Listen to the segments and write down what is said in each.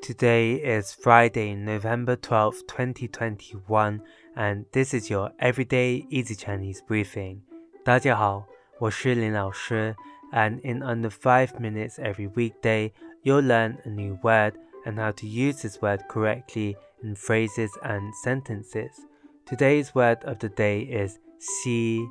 Today is Friday, November 12th, 2021, and this is your everyday easy Chinese briefing. 大家好，我是林老师, and in under 5 minutes every weekday, you'll learn a new word and how to use this word correctly in phrases and sentences. Today's word of the day is "xi,"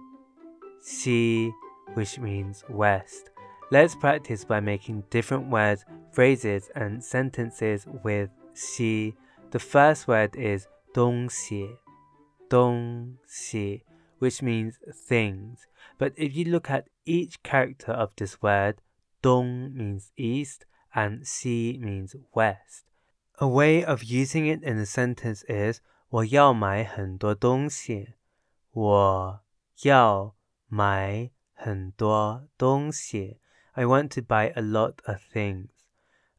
"xi," which means west. Let's practice by making different words, phrases, and sentences with "xi." The first word is 东西,东西, which means things. But if you look at each character of this word, 东 means east and 西 means west. A way of using it in a sentence is 我要买很多东西。我要买很多东西。 I want to buy a lot of things.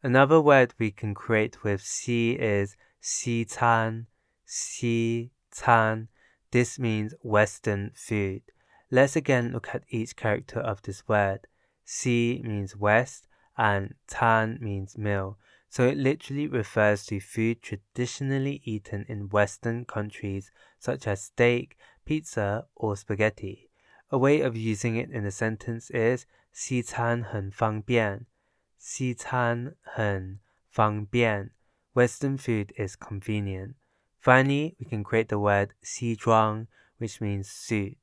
Another word we can create with "xi" is "xi can." "xi can." This means Western food. Let's again look at each character of this word. "Xi" means west and "can" means meal. So it literally refers to food traditionally eaten in Western countries such as steak, pizza, or spaghetti. A way of using it in a sentence is 西餐很方便。西餐很方便。Western food is convenient. Finally, we can create the word 西装, which means suit.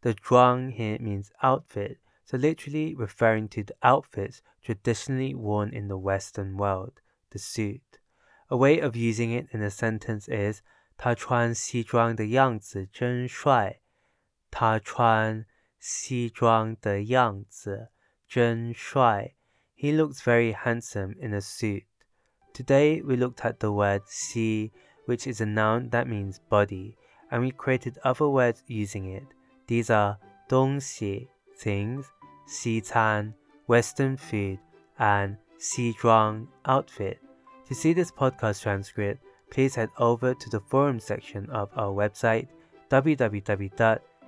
The 装 here means outfit, so literally referring to the outfits traditionally worn in the Western world, the suit. A way of using it in a sentence is 他穿西装的样子真帅。 他穿西装的样子真帅。He looks very handsome in a suit. Today we looked at the word "xi," which is a noun that means body, and we created other words using it. These are 东西 things, 西餐 western food, and 西装 outfit. To see this podcast transcript, please head over to the forum section of our website www